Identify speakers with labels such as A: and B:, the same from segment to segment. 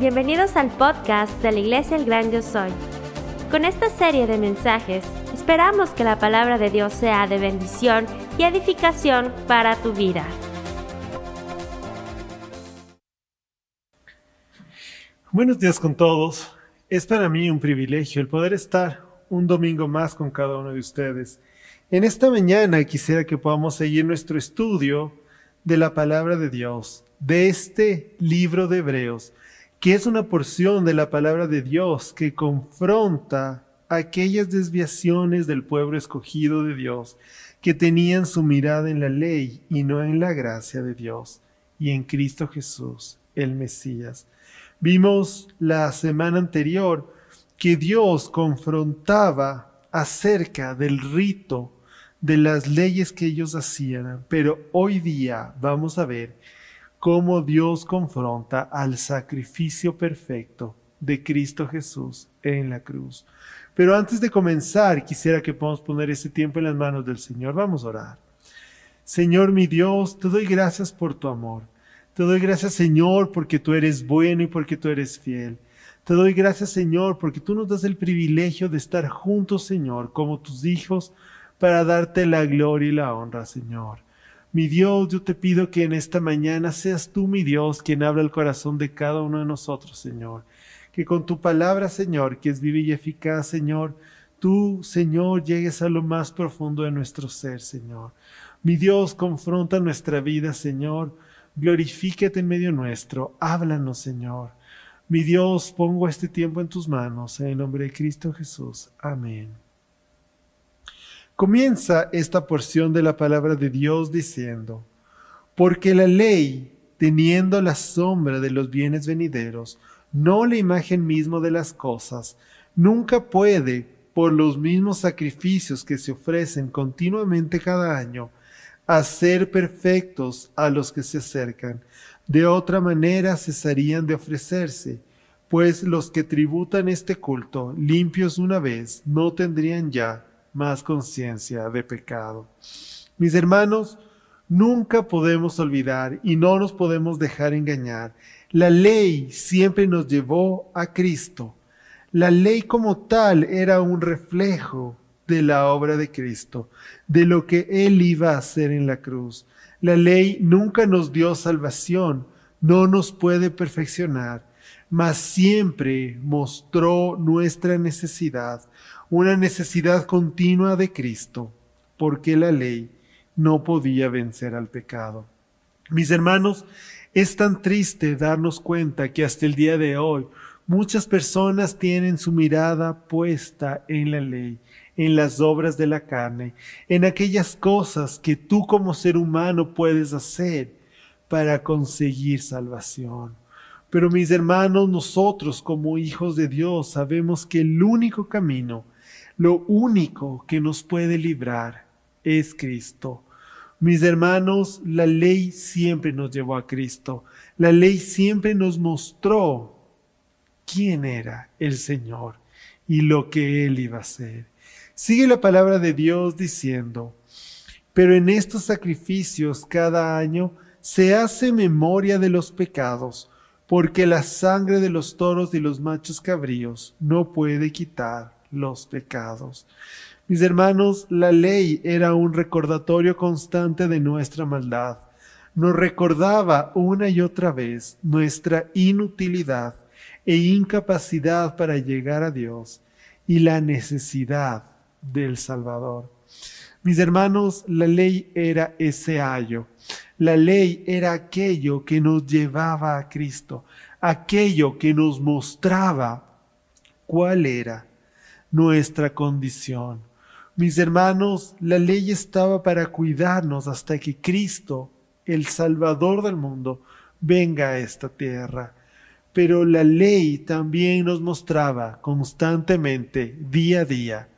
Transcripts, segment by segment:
A: Bienvenidos al podcast de la Iglesia El Gran Yo Soy. Con esta serie de mensajes, esperamos que la palabra de Dios sea de bendición y edificación para tu vida.
B: Buenos días con todos. Es para mí un privilegio el poder estar un domingo más con cada uno de ustedes. En esta mañana quisiera que podamos seguir nuestro estudio de la palabra de Dios, de este libro de Hebreos que es una porción de la palabra de Dios que confronta aquellas desviaciones del pueblo escogido de Dios que tenían su mirada en la ley y no en la gracia de Dios y en Cristo Jesús, el Mesías. Vimos la semana anterior que Dios confrontaba acerca del rito, de las leyes que ellos hacían, pero hoy día vamos a ver cómo Dios confronta al sacrificio perfecto de Cristo Jesús en la cruz. Pero antes de comenzar, quisiera que podamos poner ese tiempo en las manos del Señor. Vamos a orar. Señor mi Dios, te doy gracias por tu amor. Te doy gracias, Señor, porque tú eres bueno y porque tú eres fiel. Te doy gracias, Señor, porque tú nos das el privilegio de estar juntos, Señor, como tus hijos, para darte la gloria y la honra, Señor. Mi Dios, yo te pido que en esta mañana seas tú, mi Dios, quien habla el corazón de cada uno de nosotros, Señor. Que con tu palabra, Señor, que es viva y eficaz, Señor, tú, Señor, llegues a lo más profundo de nuestro ser, Señor. Mi Dios, confronta nuestra vida, Señor. Glorifícate en medio nuestro. Háblanos, Señor. Mi Dios, pongo este tiempo en tus manos, en el nombre de Cristo Jesús. Amén. Comienza esta porción de la palabra de Dios diciendo, porque la ley, teniendo la sombra de los bienes venideros, no la imagen mismo de las cosas, nunca puede, por los mismos sacrificios que se ofrecen continuamente cada año, hacer perfectos a los que se acercan. De otra manera cesarían de ofrecerse, pues los que tributan este culto, limpios una vez, no tendrían ya más conciencia de pecado. Mis hermanos, nunca podemos olvidar y no nos podemos dejar engañar. La ley siempre nos llevó a Cristo. La ley como tal era un reflejo de la obra de Cristo, de lo que Él iba a hacer en la cruz. La ley nunca nos dio salvación, no nos puede perfeccionar, mas siempre mostró nuestra necesidad, una necesidad continua de Cristo, porque la ley no podía vencer al pecado. Mis hermanos, es tan triste darnos cuenta que hasta el día de hoy muchas personas tienen su mirada puesta en la ley, en las obras de la carne, en aquellas cosas que tú como ser humano puedes hacer para conseguir salvación. Pero mis hermanos, nosotros como hijos de Dios sabemos que el único camino lo único que nos puede librar es Cristo. Mis hermanos, la ley siempre nos llevó a Cristo. La ley siempre nos mostró quién era el Señor y lo que Él iba a hacer. Sigue la palabra de Dios diciendo, pero en estos sacrificios cada año se hace memoria de los pecados, porque la sangre de los toros y los machos cabríos no puede quitar los pecados. Mis hermanos, la ley era un recordatorio constante de nuestra maldad. Nos recordaba una y otra vez nuestra inutilidad e incapacidad para llegar a Dios y la necesidad del Salvador. Mis hermanos, la ley era ese ayo. La ley era aquello que nos llevaba a Cristo, aquello que nos mostraba cuál era nuestra condición. Mis hermanos, la ley estaba para cuidarnos hasta que Cristo, el Salvador del mundo, venga a esta tierra. Pero la ley también nos mostraba constantemente, día a día,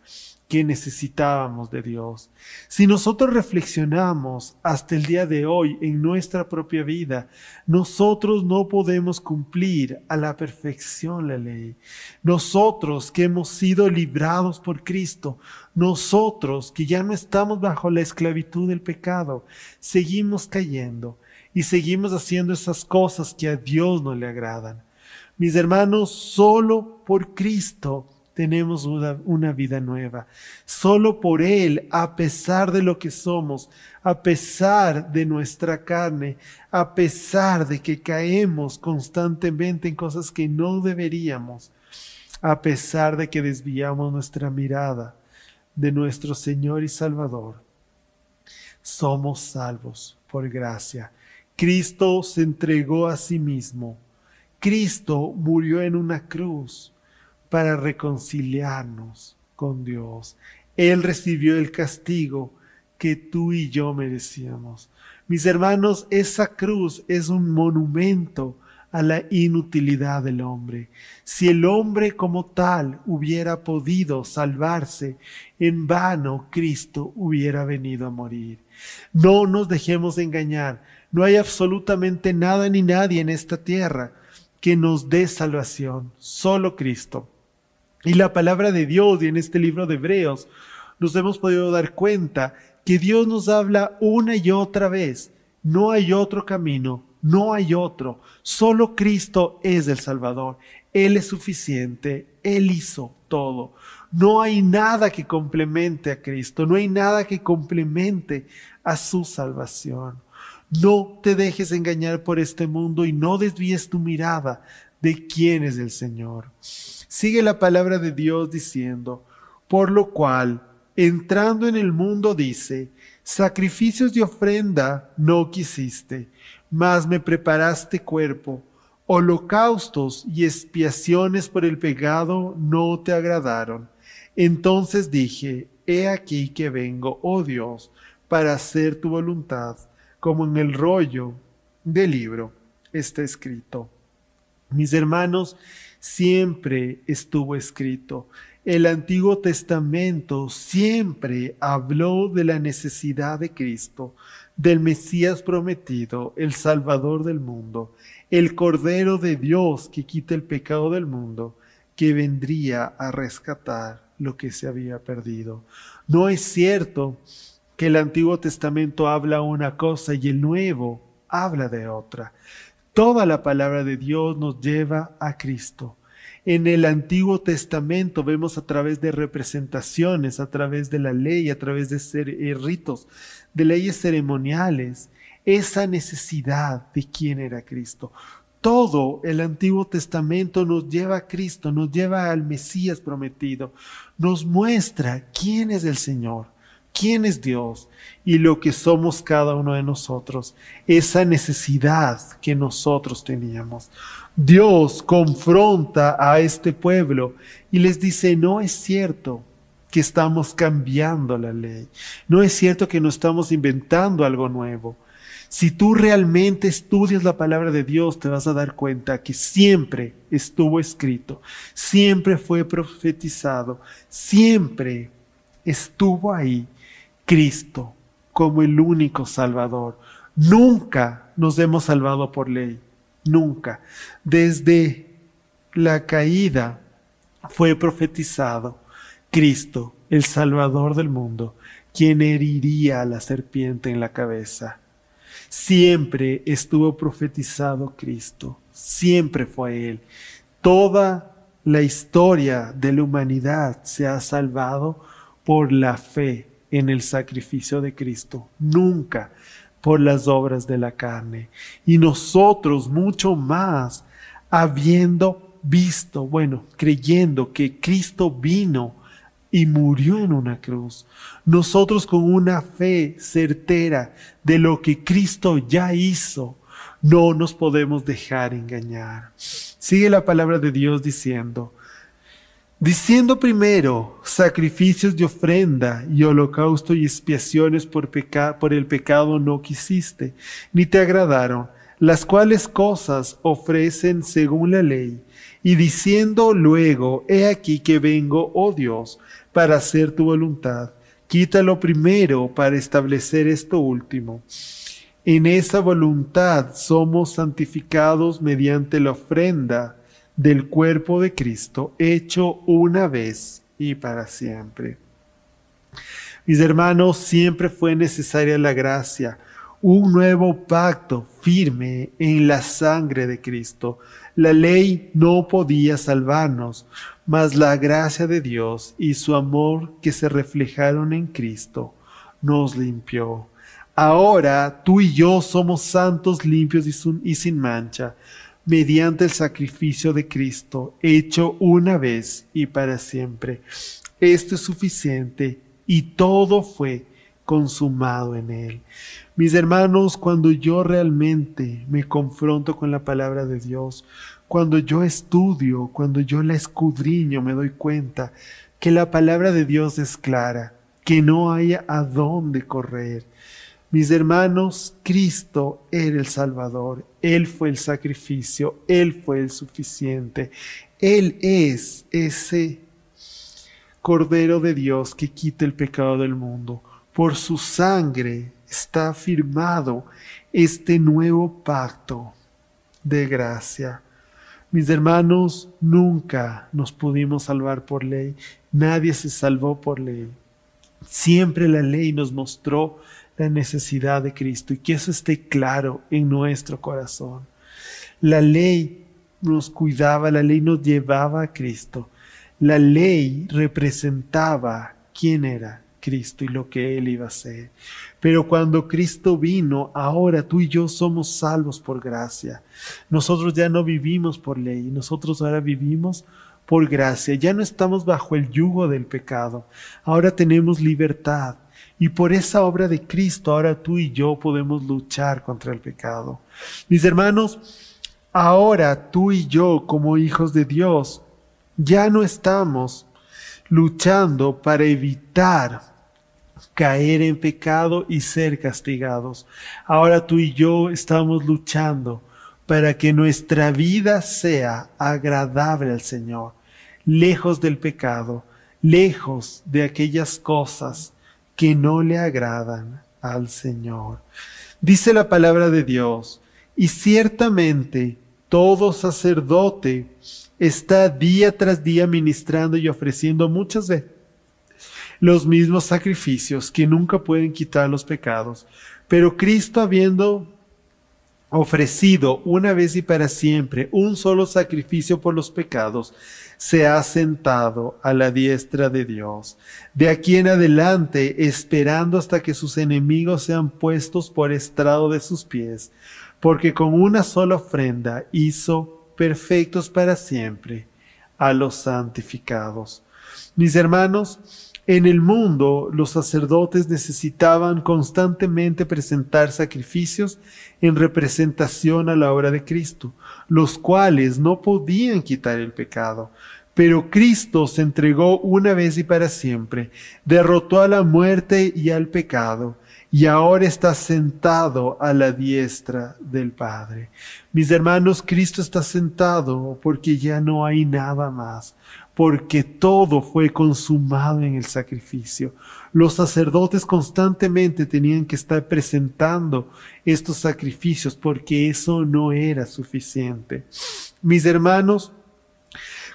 B: que necesitábamos de Dios. Si nosotros reflexionamos hasta el día de hoy en nuestra propia vida, nosotros no podemos cumplir a la perfección la ley. Nosotros que hemos sido librados por Cristo, nosotros que ya no estamos bajo la esclavitud del pecado, seguimos cayendo y seguimos haciendo esas cosas que a Dios no le agradan. Mis hermanos, solo por Cristo tenemos una, una, vida nueva. Solo por Él, a pesar de lo que somos, a pesar de nuestra carne, a pesar de que caemos constantemente en cosas que no deberíamos, a pesar de que desviamos nuestra mirada de nuestro Señor y Salvador, somos salvos por gracia. Cristo se entregó a sí mismo. Cristo murió en una cruz para reconciliarnos con Dios. Él recibió el castigo que tú y yo merecíamos. Mis hermanos, esa cruz es un monumento a la inutilidad del hombre. Si el hombre como tal hubiera podido salvarse, en vano Cristo hubiera venido a morir. No nos dejemos engañar. No hay absolutamente nada ni nadie en esta tierra que nos dé salvación, solo Cristo. Y la palabra de Dios y en este libro de Hebreos nos hemos podido dar cuenta que Dios nos habla una y otra vez. No hay otro camino, no hay otro. Solo Cristo es el Salvador. Él es suficiente. Él hizo todo. No hay nada que complemente a Cristo. No hay nada que complemente a su salvación. No te dejes engañar por este mundo y no desvíes tu mirada de quién es el Señor. Sigue la palabra de Dios diciendo, por lo cual, entrando en el mundo dice, sacrificios de ofrenda no quisiste, mas me preparaste cuerpo, holocaustos y expiaciones por el pecado no te agradaron. Entonces dije, he aquí que vengo, oh Dios, para hacer tu voluntad, como en el rollo del libro está escrito. Mis hermanos, siempre estuvo escrito. El Antiguo Testamento siempre habló de la necesidad de Cristo, del Mesías prometido, el Salvador del mundo, el Cordero de Dios que quita el pecado del mundo, que vendría a rescatar lo que se había perdido. No es cierto que el Antiguo Testamento habla una cosa y el Nuevo habla de otra. Toda la palabra de Dios nos lleva a Cristo. En el Antiguo Testamento vemos a través de representaciones, a través de la ley, a través de eh, ritos, de leyes ceremoniales, esa necesidad de quién era Cristo. Todo el Antiguo Testamento nos lleva a Cristo, nos lleva al Mesías prometido, nos muestra quién es el Señor quién es Dios y lo que somos cada uno de nosotros, esa necesidad que nosotros teníamos. Dios confronta a este pueblo y les dice, no es cierto que estamos cambiando la ley, no es cierto que no estamos inventando algo nuevo. Si tú realmente estudias la palabra de Dios, te vas a dar cuenta que siempre estuvo escrito, siempre fue profetizado, siempre estuvo ahí Cristo como el único Salvador. Nunca nos hemos salvado por ley, nunca. Desde la caída fue profetizado Cristo, el Salvador del mundo, quien heriría a la serpiente en la cabeza. Siempre estuvo profetizado Cristo, siempre fue Él. Toda la historia de la humanidad se ha salvado por la fe en el sacrificio de Cristo, nunca por las obras de la carne. Y nosotros mucho más, habiendo visto, bueno, creyendo que Cristo vino y murió en una cruz, nosotros con una fe certera de lo que Cristo ya hizo, no nos podemos dejar engañar. Sigue la palabra de Dios diciendo, diciendo primero sacrificios de ofrenda y holocausto y expiaciones por, por el pecado no quisiste, ni te agradaron, las cuales cosas ofrecen según la ley, y diciendo luego, he aquí que vengo, oh Dios, para hacer tu voluntad, quítalo primero para establecer esto último. En esa voluntad somos santificados mediante la ofrenda del cuerpo de Cristo hecho una vez y para siempre. Mis hermanos, siempre fue necesaria la gracia, un nuevo pacto firme en la sangre de Cristo. La ley no podía salvarnos, mas la gracia de Dios y su amor que se reflejaron en Cristo nos limpió. Ahora tú y yo somos santos, limpios y sin mancha, mediante el sacrificio de Cristo, hecho una vez y para siempre. Esto es suficiente y todo fue consumado en él. Mis hermanos, cuando yo realmente me confronto con la palabra de Dios, cuando yo estudio, cuando yo la escudriño, me doy cuenta que la palabra de Dios es clara, que no haya a dónde correr. Mis hermanos, Cristo era el Salvador, Él fue el sacrificio, Él fue el suficiente, Él es ese Cordero de Dios que quita el pecado del mundo. Por su sangre está firmado este nuevo pacto de gracia. Mis hermanos, nunca nos pudimos salvar por ley, nadie se salvó por ley. Siempre la ley nos mostró la necesidad de Cristo y que eso esté claro en nuestro corazón. La ley nos cuidaba, la ley nos llevaba a Cristo. La ley representaba quién era Cristo y lo que Él iba a hacer. Pero cuando Cristo vino, ahora tú y yo somos salvos por gracia. Nosotros ya no vivimos por ley, nosotros ahora vivimos por gracia. Ya no estamos bajo el yugo del pecado, ahora tenemos libertad. Y por esa obra de Cristo, ahora tú y yo podemos luchar contra el pecado. Mis hermanos, ahora tú y yo como hijos de Dios, ya no estamos luchando para evitar caer en pecado y ser castigados. Ahora tú y yo estamos luchando para que nuestra vida sea agradable al Señor, lejos del pecado, lejos de aquellas cosas que no le agradan al Señor. Dice la palabra de Dios, y ciertamente todo sacerdote está día tras día ministrando y ofreciendo muchas veces los mismos sacrificios que nunca pueden quitar los pecados. Pero Cristo habiendo ofrecido una vez y para siempre un solo sacrificio por los pecados, se ha sentado a la diestra de Dios. De aquí en adelante, esperando hasta que sus enemigos sean puestos por estrado de sus pies, porque con una sola ofrenda hizo perfectos para siempre a los santificados. Mis hermanos, en el mundo los sacerdotes necesitaban constantemente presentar sacrificios en representación a la obra de Cristo, los cuales no podían quitar el pecado. Pero Cristo se entregó una vez y para siempre, derrotó a la muerte y al pecado, y ahora está sentado a la diestra del Padre. Mis hermanos, Cristo está sentado porque ya no hay nada más, porque todo fue consumado en el sacrificio. Los sacerdotes constantemente tenían que estar presentando estos sacrificios porque eso no era suficiente. Mis hermanos,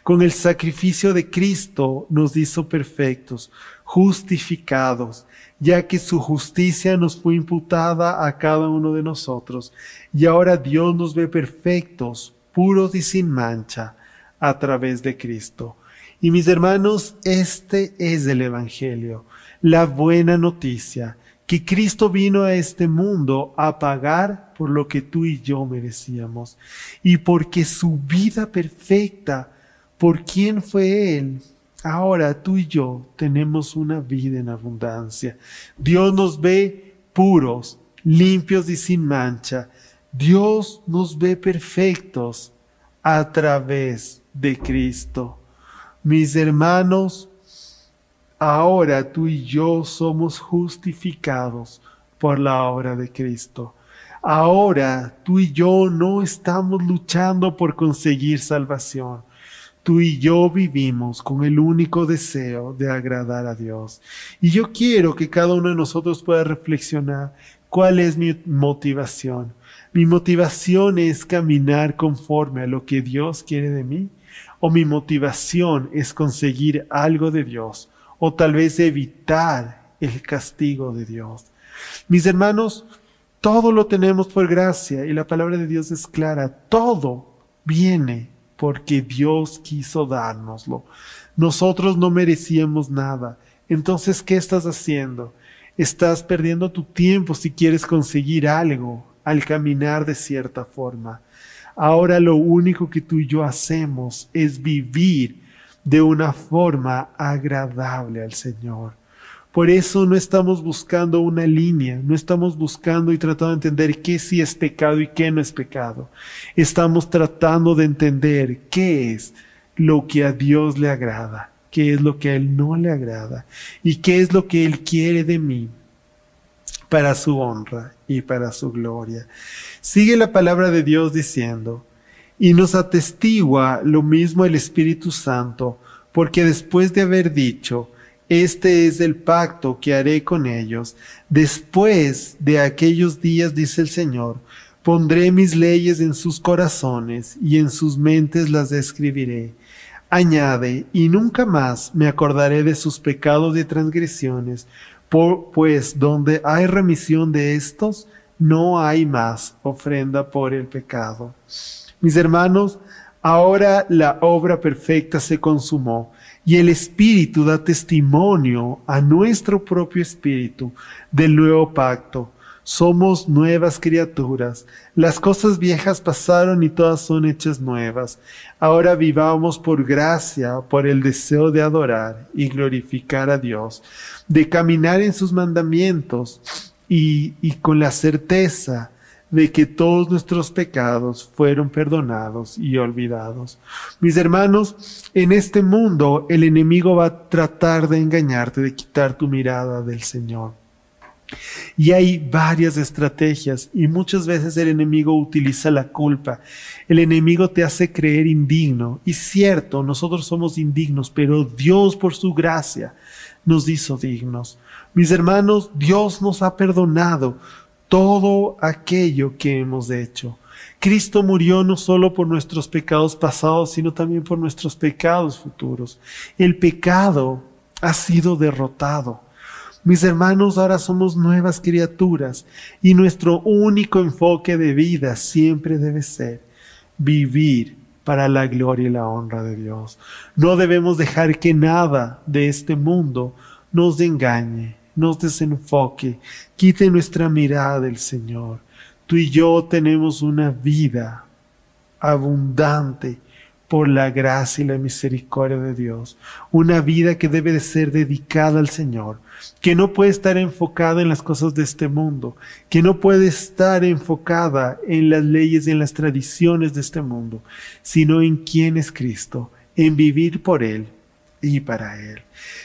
B: con el sacrificio de Cristo nos hizo perfectos, justificados, ya que su justicia nos fue imputada a cada uno de nosotros. Y ahora Dios nos ve perfectos, puros y sin mancha, a través de Cristo. Y mis hermanos, este es el Evangelio, la buena noticia, que Cristo vino a este mundo a pagar por lo que tú y yo merecíamos. Y porque su vida perfecta, por quién fue Él, ahora tú y yo tenemos una vida en abundancia. Dios nos ve puros, limpios y sin mancha. Dios nos ve perfectos a través de Cristo. Mis hermanos, ahora tú y yo somos justificados por la obra de Cristo. Ahora tú y yo no estamos luchando por conseguir salvación. Tú y yo vivimos con el único deseo de agradar a Dios. Y yo quiero que cada uno de nosotros pueda reflexionar cuál es mi motivación. Mi motivación es caminar conforme a lo que Dios quiere de mí o mi motivación es conseguir algo de Dios, o tal vez evitar el castigo de Dios. Mis hermanos, Todo lo tenemos por gracia y la palabra de Dios es clara. Todo viene porque Dios quiso dárnoslo. Nosotros no merecíamos nada. Entonces, ¿qué estás haciendo? Estás perdiendo tu tiempo si quieres conseguir algo al caminar de cierta forma. Ahora lo único que tú y yo hacemos es vivir de una forma agradable al Señor. Por eso no estamos buscando una línea, no estamos buscando y tratando de entender qué sí es pecado y qué no es pecado. Estamos tratando de entender qué es lo que a Dios le agrada, qué es lo que a Él no le agrada y qué es lo que Él quiere de mí para su honra y para su gloria. Sigue la palabra de Dios diciendo, y nos atestigua lo mismo el Espíritu Santo, porque después de haber dicho, este es el pacto que haré con ellos. Después de aquellos días, dice el Señor, pondré mis leyes en sus corazones y en sus mentes las escribiré. Añade, y nunca más me acordaré de sus pecados y transgresiones, pues donde hay remisión de estos, no hay más ofrenda por el pecado. Mis hermanos, ahora la obra perfecta se consumó y el Espíritu da testimonio a nuestro propio Espíritu del nuevo pacto. Somos nuevas criaturas. Las cosas viejas pasaron y todas son hechas nuevas. Ahora vivamos por gracia, por el deseo de adorar y glorificar a Dios, de caminar en sus mandamientos y, y con la certeza de que todos nuestros pecados fueron perdonados y olvidados. Mis hermanos, en este mundo el enemigo va a tratar de engañarte, de quitar tu mirada del Señor. Y hay varias estrategias y muchas veces el enemigo utiliza la culpa. El enemigo te hace creer indigno. Y cierto, nosotros somos indignos, pero Dios por su gracia nos hizo dignos. Mis hermanos, Dios nos ha perdonado todo aquello que hemos hecho. Cristo murió no solo por nuestros pecados pasados, sino también por nuestros pecados futuros. El pecado ha sido derrotado. Mis hermanos, ahora somos nuevas criaturas y nuestro único enfoque de vida siempre debe ser vivir para la gloria y la honra de Dios. No debemos dejar que nada de este mundo nos engañe, nos desenfoque, quite nuestra mirada del Señor. Tú y yo tenemos una vida abundante por la gracia y la misericordia de Dios. Una vida que debe de ser dedicada al Señor, que no puede estar enfocada en las cosas de este mundo, que no puede estar enfocada en las leyes y en las tradiciones de este mundo, sino en quién es Cristo, en vivir por Él y para Él.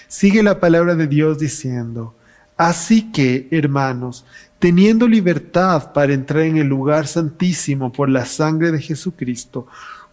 B: Sigue la palabra de Dios diciendo, Así que, hermanos, teniendo libertad para entrar en el lugar santísimo por la sangre de Jesucristo,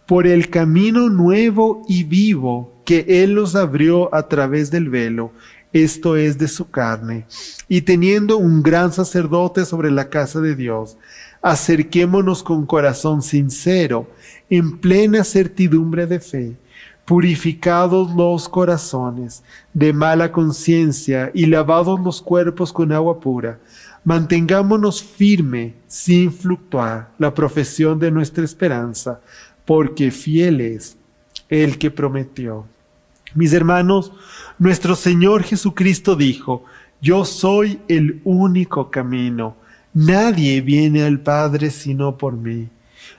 B: por el camino nuevo y vivo que Él nos abrió a través del velo, esto es de su carne, y teniendo un gran sacerdote sobre la casa de Dios, acerquémonos con corazón sincero, en plena certidumbre de fe purificados los corazones de mala conciencia y lavados los cuerpos con agua pura, mantengámonos firme sin fluctuar la profesión de nuestra esperanza, porque fiel es el que prometió. Mis hermanos, nuestro Señor Jesucristo dijo, yo soy el único camino, nadie viene al Padre sino por mí.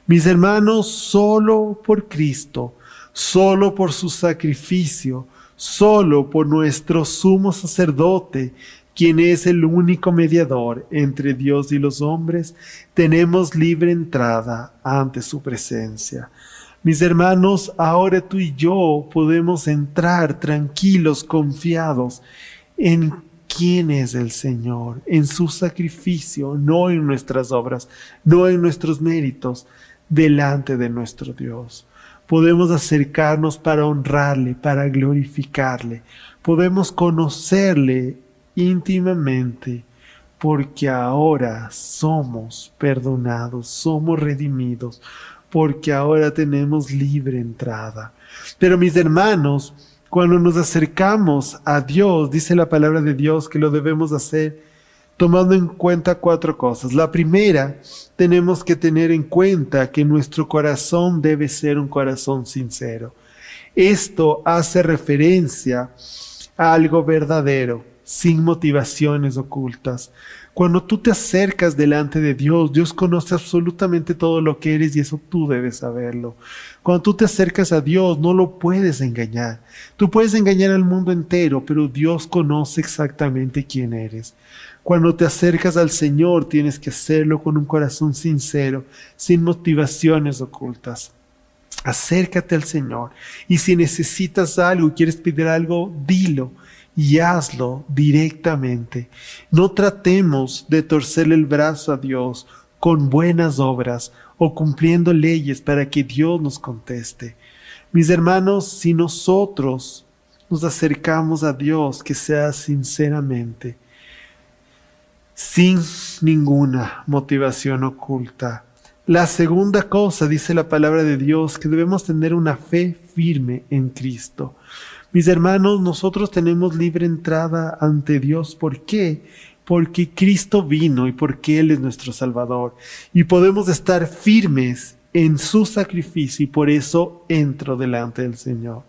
B: Mis hermanos, solo por Cristo, solo por su sacrificio, solo por nuestro sumo sacerdote, quien es el único mediador entre Dios y los hombres, tenemos libre entrada ante su presencia. Mis hermanos, ahora tú y yo podemos entrar tranquilos, confiados en quién es el Señor, en su sacrificio, no en nuestras obras, no en nuestros méritos, delante de nuestro Dios podemos acercarnos para honrarle, para glorificarle, podemos conocerle íntimamente, porque ahora somos perdonados, somos redimidos, porque ahora tenemos libre entrada. Pero mis hermanos, cuando nos acercamos a Dios, dice la palabra de Dios que lo debemos hacer tomando en cuenta cuatro cosas. La primera, tenemos que tener en cuenta que nuestro corazón debe ser un corazón sincero. Esto hace referencia a algo verdadero, sin motivaciones ocultas. Cuando tú te acercas delante de Dios, Dios conoce absolutamente todo lo que eres y eso tú debes saberlo. Cuando tú te acercas a Dios, no lo puedes engañar. Tú puedes engañar al mundo entero, pero Dios conoce exactamente quién eres. Cuando te acercas al Señor, tienes que hacerlo con un corazón sincero, sin motivaciones ocultas. Acércate al Señor y si necesitas algo, quieres pedir algo, dilo y hazlo directamente. No tratemos de torcerle el brazo a Dios con buenas obras o cumpliendo leyes para que Dios nos conteste. Mis hermanos, si nosotros nos acercamos a Dios, que sea sinceramente, sin ninguna motivación oculta. La segunda cosa, dice la palabra de Dios, que debemos tener una fe firme en Cristo. Mis hermanos, nosotros tenemos libre entrada ante Dios. ¿Por qué? Porque Cristo vino y porque Él es nuestro Salvador. Y podemos estar firmes en su sacrificio y por eso entro delante del Señor.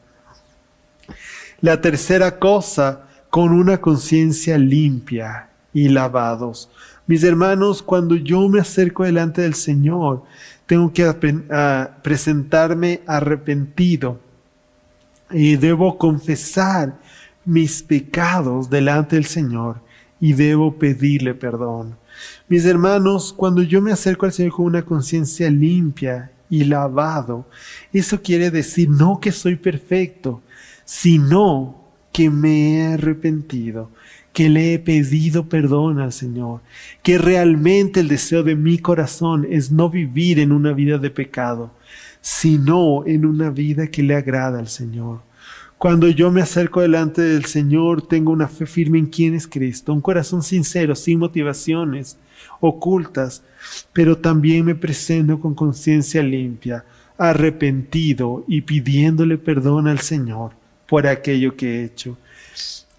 B: La tercera cosa, con una conciencia limpia y lavados. Mis hermanos, cuando yo me acerco delante del Señor, tengo que presentarme arrepentido y debo confesar mis pecados delante del Señor y debo pedirle perdón. Mis hermanos, cuando yo me acerco al Señor con una conciencia limpia y lavado, eso quiere decir no que soy perfecto, sino que me he arrepentido, que le he pedido perdón al Señor, que realmente el deseo de mi corazón es no vivir en una vida de pecado, sino en una vida que le agrada al Señor. Cuando yo me acerco delante del Señor, tengo una fe firme en quién es Cristo, un corazón sincero, sin motivaciones ocultas, pero también me presento con conciencia limpia, arrepentido y pidiéndole perdón al Señor por aquello que he hecho.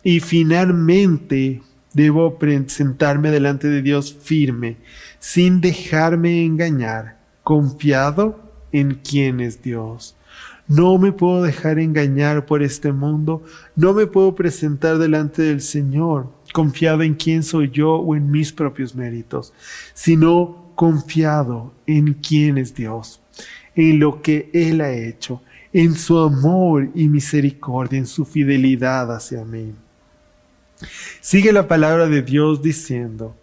B: Y finalmente debo presentarme delante de Dios firme, sin dejarme engañar, confiado en quién es Dios. No me puedo dejar engañar por este mundo, no me puedo presentar delante del Señor confiado en quién soy yo o en mis propios méritos, sino confiado en quién es Dios, en lo que Él ha hecho, en su amor y misericordia, en su fidelidad hacia mí. Sigue la palabra de Dios diciendo,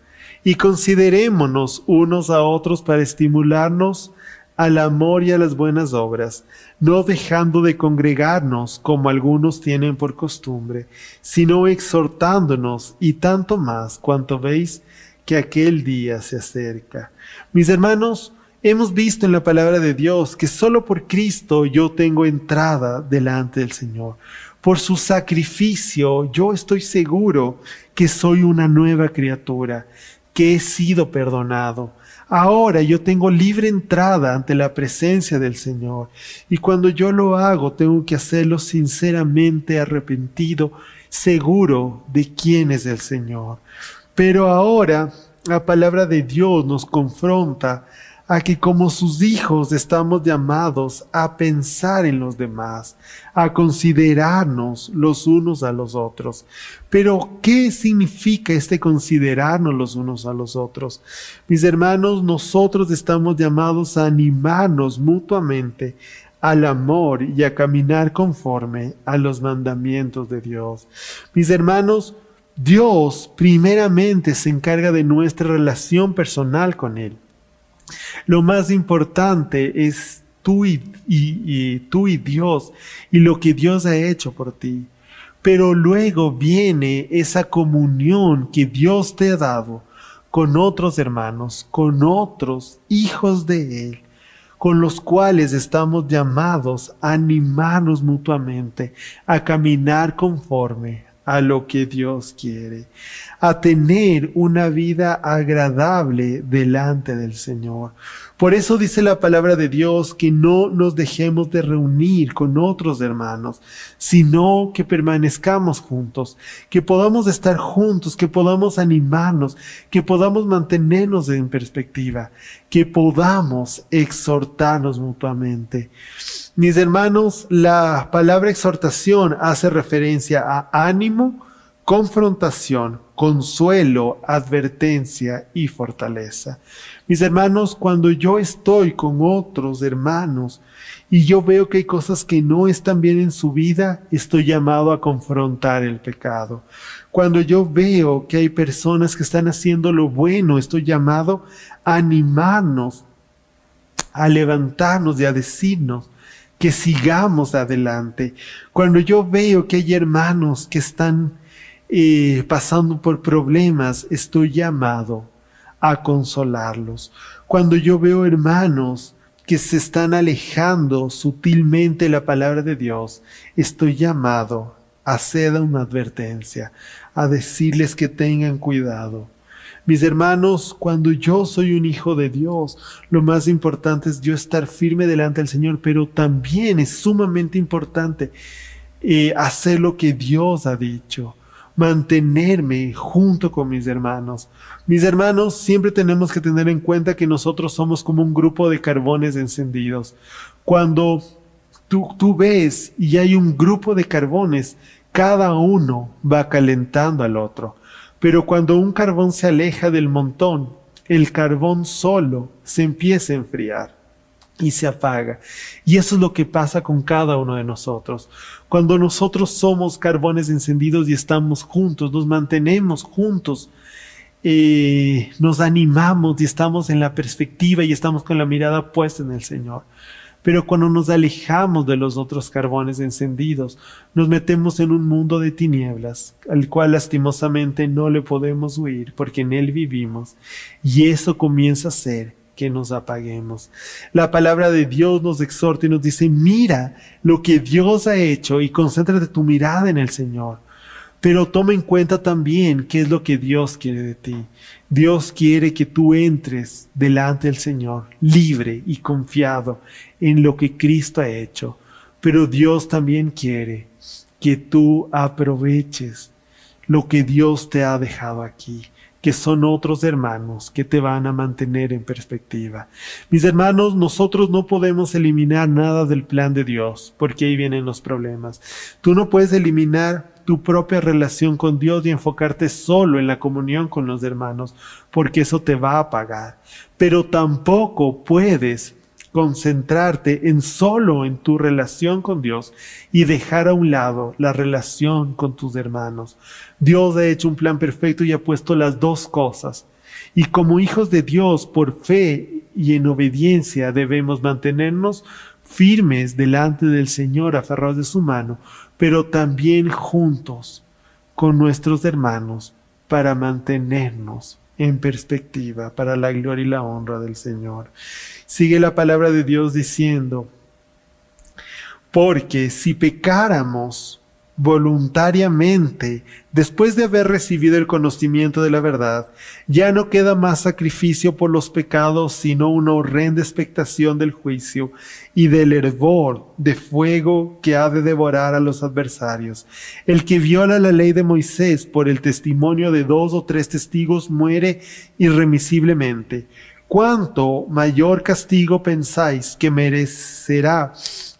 B: y considerémonos unos a otros para estimularnos al amor y a las buenas obras, no dejando de congregarnos como algunos tienen por costumbre, sino exhortándonos y tanto más cuanto veis que aquel día se acerca. Mis hermanos, hemos visto en la palabra de Dios que solo por Cristo yo tengo entrada delante del Señor. Por su sacrificio yo estoy seguro que soy una nueva criatura, que he sido perdonado Ahora yo tengo libre entrada ante la presencia del Señor y cuando yo lo hago tengo que hacerlo sinceramente arrepentido, seguro de quién es el Señor. Pero ahora la palabra de Dios nos confronta a que como sus hijos estamos llamados a pensar en los demás, a considerarnos los unos a los otros. Pero, ¿qué significa este considerarnos los unos a los otros? Mis hermanos, nosotros estamos llamados a animarnos mutuamente al amor y a caminar conforme a los mandamientos de Dios. Mis hermanos, Dios primeramente se encarga de nuestra relación personal con Él. Lo más importante es tú y, tú y Dios y lo que Dios ha hecho por ti. Pero luego viene esa comunión que Dios te ha dado con otros hermanos, con otros hijos de Él, con los cuales estamos llamados a animarnos mutuamente, a caminar conforme a lo que Dios quiere, a tener una vida agradable delante del Señor. Por eso dice la palabra de Dios que no nos dejemos de reunir con otros hermanos, sino que permanezcamos juntos, que podamos estar juntos, que podamos animarnos, que podamos mantenernos en perspectiva, que podamos exhortarnos mutuamente. Mis hermanos, la palabra exhortación hace referencia a ánimo, confrontación, consuelo, advertencia y fortaleza. Mis hermanos, cuando yo estoy con otros hermanos y yo veo que hay cosas que no están bien en su vida, estoy llamado a confrontar el pecado. Cuando yo veo que hay personas que están haciendo lo bueno, estoy llamado a animarnos, a levantarnos y a decirnos, que sigamos adelante. Cuando yo veo que hay hermanos que están eh, pasando por problemas, estoy llamado a consolarlos. Cuando yo veo hermanos que se están alejando sutilmente la palabra de Dios, estoy llamado a hacer una advertencia, a decirles que tengan cuidado. Mis hermanos, cuando yo soy un hijo de Dios, lo más importante es yo estar firme delante del Señor, pero también es sumamente importante eh, hacer lo que Dios ha dicho, mantenerme junto con mis hermanos. Mis hermanos, siempre tenemos que tener en cuenta que nosotros somos como un grupo de carbones encendidos. Cuando tú, tú ves y hay un grupo de carbones, cada uno va calentando al otro. Pero cuando un carbón se aleja del montón, el carbón solo se empieza a enfriar y se apaga. Y eso es lo que pasa con cada uno de nosotros. Cuando nosotros somos carbones encendidos y estamos juntos, nos mantenemos juntos, eh, nos animamos y estamos en la perspectiva y estamos con la mirada puesta en el Señor. Pero cuando nos alejamos de los otros carbones encendidos, nos metemos en un mundo de tinieblas, al cual lastimosamente no le podemos huir, porque en él vivimos, y eso comienza a ser que nos apaguemos. La palabra de Dios nos exhorta y nos dice, mira lo que Dios ha hecho y concéntrate tu mirada en el Señor. Pero toma en cuenta también qué es lo que Dios quiere de ti. Dios quiere que tú entres delante del Señor libre y confiado en lo que Cristo ha hecho. Pero Dios también quiere que tú aproveches lo que Dios te ha dejado aquí que son otros hermanos que te van a mantener en perspectiva. Mis hermanos, nosotros no podemos eliminar nada del plan de Dios, porque ahí vienen los problemas. Tú no puedes eliminar tu propia relación con Dios y enfocarte solo en la comunión con los hermanos, porque eso te va a pagar. Pero tampoco puedes concentrarte en solo en tu relación con Dios y dejar a un lado la relación con tus hermanos. Dios ha hecho un plan perfecto y ha puesto las dos cosas. Y como hijos de Dios, por fe y en obediencia, debemos mantenernos firmes delante del Señor, aferrados de su mano, pero también juntos con nuestros hermanos para mantenernos en perspectiva para la gloria y la honra del Señor. Sigue la palabra de Dios diciendo, porque si pecáramos voluntariamente, después de haber recibido el conocimiento de la verdad, ya no queda más sacrificio por los pecados, sino una horrenda expectación del juicio y del hervor de fuego que ha de devorar a los adversarios. El que viola la ley de Moisés por el testimonio de dos o tres testigos muere irremisiblemente. ¿Cuánto mayor castigo pensáis que merecerá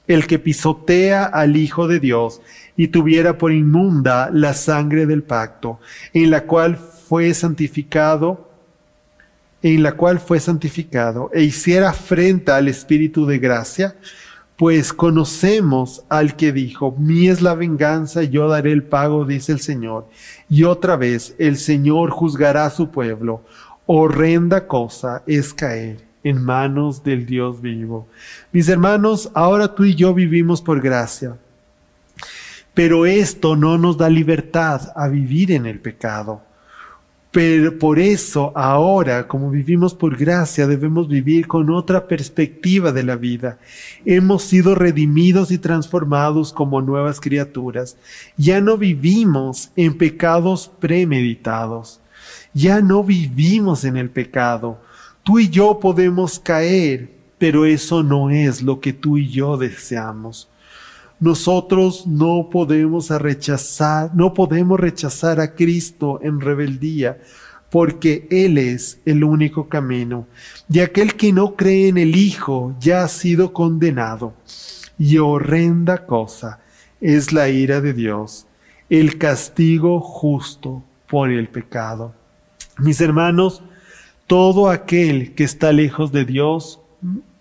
B: el que pisotea al Hijo de Dios y tuviera por inmunda la sangre del pacto, en la cual fue santificado, en la cual fue santificado, e hiciera afrenta al Espíritu de gracia, pues conocemos al que dijo, mi es la venganza, yo daré el pago, dice el Señor. Y otra vez, el Señor juzgará a su pueblo. Horrenda cosa es caer en manos del Dios vivo. Mis hermanos, ahora tú y yo vivimos por gracia pero esto no nos da libertad a vivir en el pecado. Pero por eso ahora, como vivimos por gracia, debemos vivir con otra perspectiva de la vida. Hemos sido redimidos y transformados como nuevas criaturas. Ya no vivimos en pecados premeditados. Ya no vivimos en el pecado. Tú y yo podemos caer, pero eso no es lo que tú y yo deseamos. Nosotros no podemos rechazar, no podemos rechazar a Cristo en rebeldía, porque Él es el único camino. Y aquel que no cree en el Hijo ya ha sido condenado. Y horrenda cosa es la ira de Dios, el castigo justo por el pecado. Mis hermanos, todo aquel que está lejos de Dios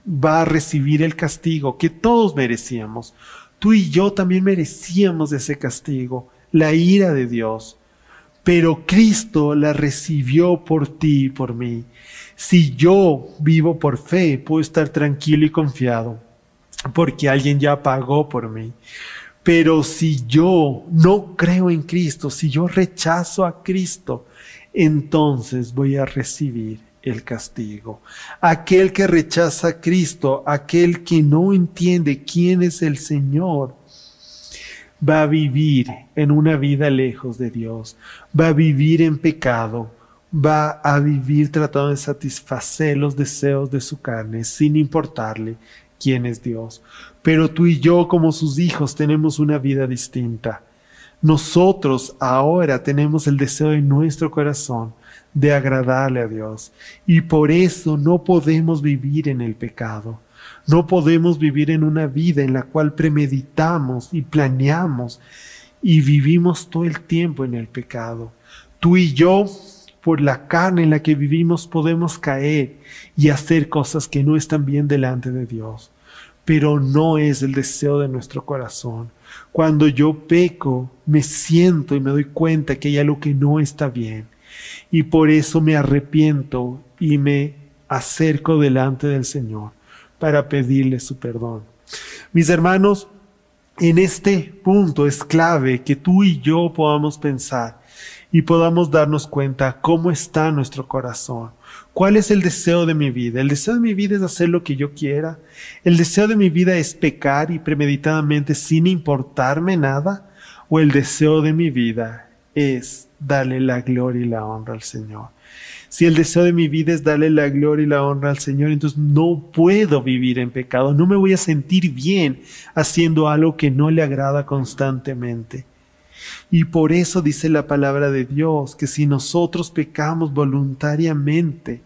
B: va a recibir el castigo que todos merecíamos. Tú y yo también merecíamos ese castigo, la ira de Dios. Pero Cristo la recibió por ti y por mí. Si yo vivo por fe, puedo estar tranquilo y confiado, porque alguien ya pagó por mí. Pero si yo no creo en Cristo, si yo rechazo a Cristo, entonces voy a recibir el castigo. Aquel que rechaza a Cristo, aquel que no entiende quién es el Señor, va a vivir en una vida lejos de Dios, va a vivir en pecado, va a vivir tratando de satisfacer los deseos de su carne sin importarle quién es Dios. Pero tú y yo como sus hijos tenemos una vida distinta. Nosotros ahora tenemos el deseo en nuestro corazón de agradarle a Dios. Y por eso no podemos vivir en el pecado. No podemos vivir en una vida en la cual premeditamos y planeamos y vivimos todo el tiempo en el pecado. Tú y yo, por la carne en la que vivimos, podemos caer y hacer cosas que no están bien delante de Dios. Pero no es el deseo de nuestro corazón. Cuando yo peco, me siento y me doy cuenta que hay algo que no está bien y por eso me arrepiento y me acerco delante del Señor para pedirle su perdón. Mis hermanos, en este punto es clave que tú y yo podamos pensar y podamos darnos cuenta cómo está nuestro corazón. ¿Cuál es el deseo de mi vida? El deseo de mi vida es hacer lo que yo quiera. El deseo de mi vida es pecar y premeditadamente sin importarme nada. O el deseo de mi vida es darle la gloria y la honra al Señor. Si el deseo de mi vida es darle la gloria y la honra al Señor, entonces no puedo vivir en pecado, no me voy a sentir bien haciendo algo que no le agrada constantemente. Y por eso dice la palabra de Dios que si nosotros pecamos voluntariamente,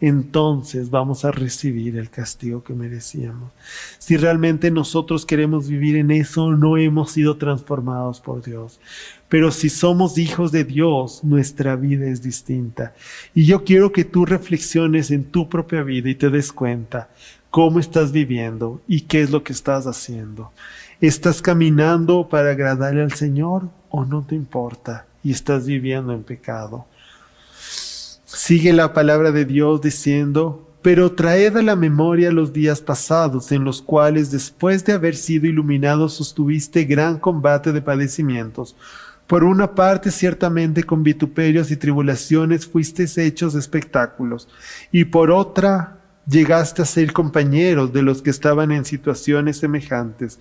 B: entonces vamos a recibir el castigo que merecíamos. Si realmente nosotros queremos vivir en eso, no hemos sido transformados por Dios. Pero si somos hijos de Dios, nuestra vida es distinta. Y yo quiero que tú reflexiones en tu propia vida y te des cuenta cómo estás viviendo y qué es lo que estás haciendo. ¿Estás caminando para agradarle al Señor o no te importa y estás viviendo en pecado? Sigue la palabra de Dios diciendo, pero traed a la memoria los días pasados en los cuales después de haber sido iluminados sostuviste gran combate de padecimientos. Por una parte, ciertamente con vituperios y tribulaciones fuisteis hechos espectáculos, y por otra, llegaste a ser compañeros de los que estaban en situaciones semejantes,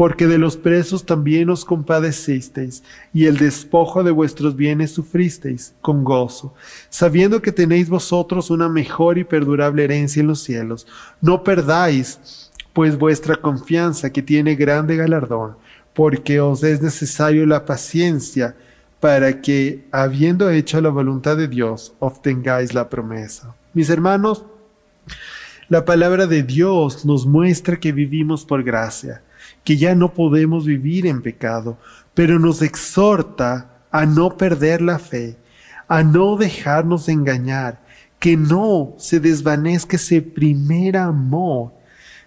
B: porque de los presos también os compadecisteis, y el despojo de vuestros bienes sufristeis con gozo, sabiendo que tenéis vosotros una mejor y perdurable herencia en los cielos. No perdáis, pues, vuestra confianza, que tiene grande galardón, porque os es necesario la paciencia, para que, habiendo hecho la voluntad de Dios, obtengáis la promesa. Mis hermanos, la palabra de Dios nos muestra que vivimos por gracia que ya no podemos vivir en pecado, pero nos exhorta a no perder la fe, a no dejarnos engañar, que no se desvanezca ese primer amor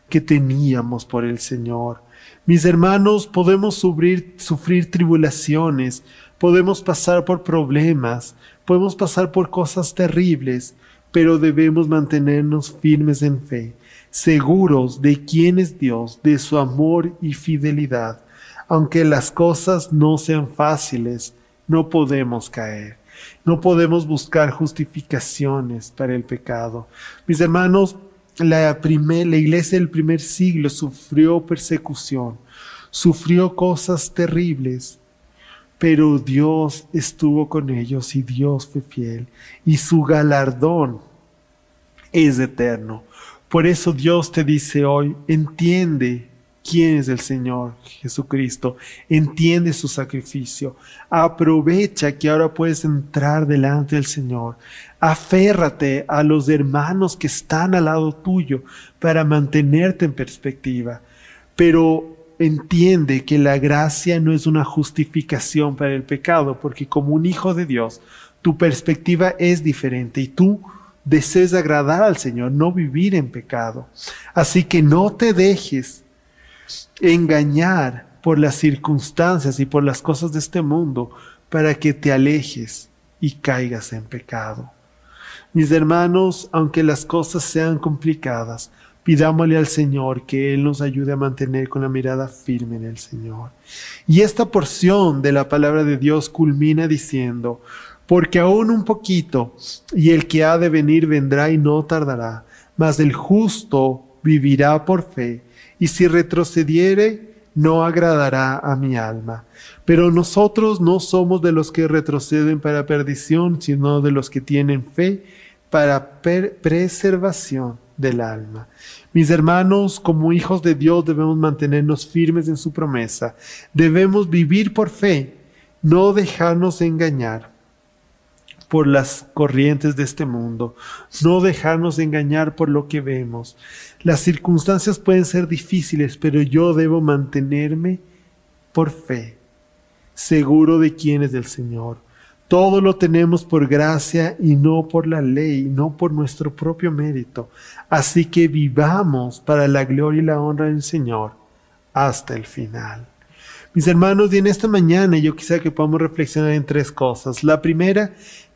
B: que teníamos por el Señor. Mis hermanos, podemos sufrir, sufrir tribulaciones, podemos pasar por problemas, podemos pasar por cosas terribles, pero debemos mantenernos firmes en fe seguros de quién es Dios, de su amor y fidelidad. Aunque las cosas no sean fáciles, no podemos caer. No podemos buscar justificaciones para el pecado. Mis hermanos, la, la iglesia del primer siglo sufrió persecución, sufrió cosas terribles, pero Dios estuvo con ellos y Dios fue fiel y su galardón es eterno. Por eso Dios te dice hoy, entiende quién es el Señor Jesucristo, entiende su sacrificio, aprovecha que ahora puedes entrar delante del Señor, aférrate a los hermanos que están al lado tuyo para mantenerte en perspectiva, pero entiende que la gracia no es una justificación para el pecado, porque como un hijo de Dios, tu perspectiva es diferente y tú deseas agradar al Señor, no vivir en pecado. Así que no te dejes engañar por las circunstancias y por las cosas de este mundo para que te alejes y caigas en pecado. Mis hermanos, aunque las cosas sean complicadas, pidámosle al Señor que Él nos ayude a mantener con la mirada firme en el Señor. Y esta porción de la palabra de Dios culmina diciendo, porque aún un poquito, y el que ha de venir vendrá y no tardará, mas el justo vivirá por fe, y si retrocediere, no agradará a mi alma. Pero nosotros no somos de los que retroceden para perdición, sino de los que tienen fe para preservación del alma. Mis hermanos, como hijos de Dios debemos mantenernos firmes en su promesa. Debemos vivir por fe, no dejarnos engañar por las corrientes de este mundo, no dejarnos engañar por lo que vemos. Las circunstancias pueden ser difíciles, pero yo debo mantenerme por fe, seguro de quién es el Señor. Todo lo tenemos por gracia y no por la ley, no por nuestro propio mérito. Así que vivamos para la gloria y la honra del Señor hasta el final. Mis hermanos, y en esta mañana yo quisiera que podamos reflexionar en tres cosas. La primera,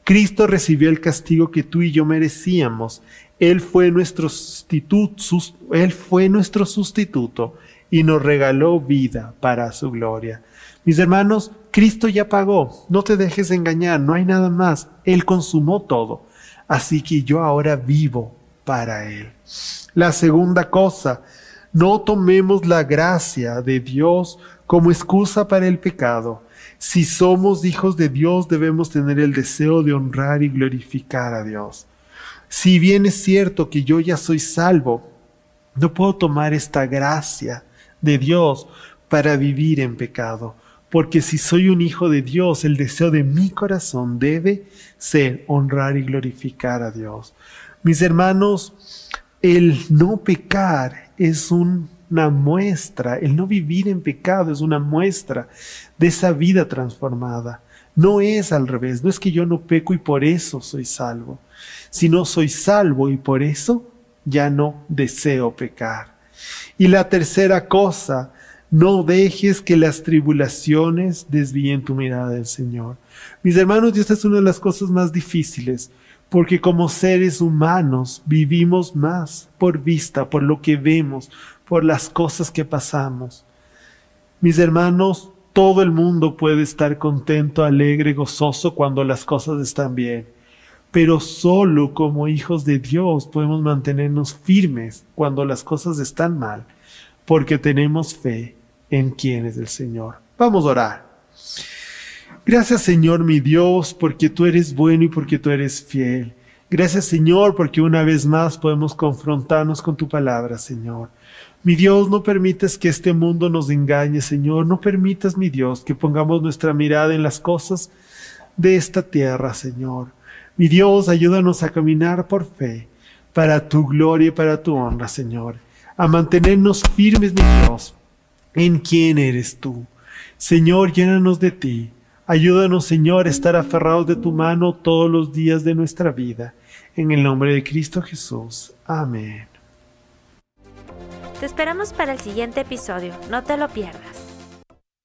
B: Cristo recibió el castigo que tú y yo merecíamos. Él fue nuestro sustituto, él fue nuestro sustituto y nos regaló vida para su gloria. Mis hermanos, Cristo ya pagó, no te dejes engañar, no hay nada más, Él consumó todo, así que yo ahora vivo para Él. La segunda cosa, no tomemos la gracia de Dios como excusa para el pecado. Si somos hijos de Dios debemos tener el deseo de honrar y glorificar a Dios. Si bien es cierto que yo ya soy salvo, no puedo tomar esta gracia de Dios para vivir en pecado porque si soy un hijo de Dios, el deseo de mi corazón debe ser honrar y glorificar a Dios. Mis hermanos, el no pecar es una muestra, el no vivir en pecado es una muestra de esa vida transformada. No es al revés, no es que yo no peco y por eso soy salvo, sino soy salvo y por eso ya no deseo pecar. Y la tercera cosa no dejes que las tribulaciones desvíen tu mirada del Señor. Mis hermanos, esta es una de las cosas más difíciles, porque como seres humanos vivimos más por vista, por lo que vemos, por las cosas que pasamos. Mis hermanos, todo el mundo puede estar contento, alegre, gozoso cuando las cosas están bien, pero solo como hijos de Dios podemos mantenernos firmes cuando las cosas están mal, porque tenemos fe en quién es el Señor. Vamos a orar. Gracias Señor mi Dios, porque tú eres bueno y porque tú eres fiel. Gracias Señor, porque una vez más podemos confrontarnos con tu palabra, Señor. Mi Dios, no permitas que este mundo nos engañe, Señor. No permitas, mi Dios, que pongamos nuestra mirada en las cosas de esta tierra, Señor. Mi Dios, ayúdanos a caminar por fe, para tu gloria y para tu honra, Señor. A mantenernos firmes, mi Dios, en quién eres tú. Señor, llénanos de ti. Ayúdanos, Señor, a estar aferrados de tu mano todos los días de nuestra vida. En el nombre de Cristo Jesús. Amén.
A: Te esperamos para el siguiente episodio. No te lo pierdas.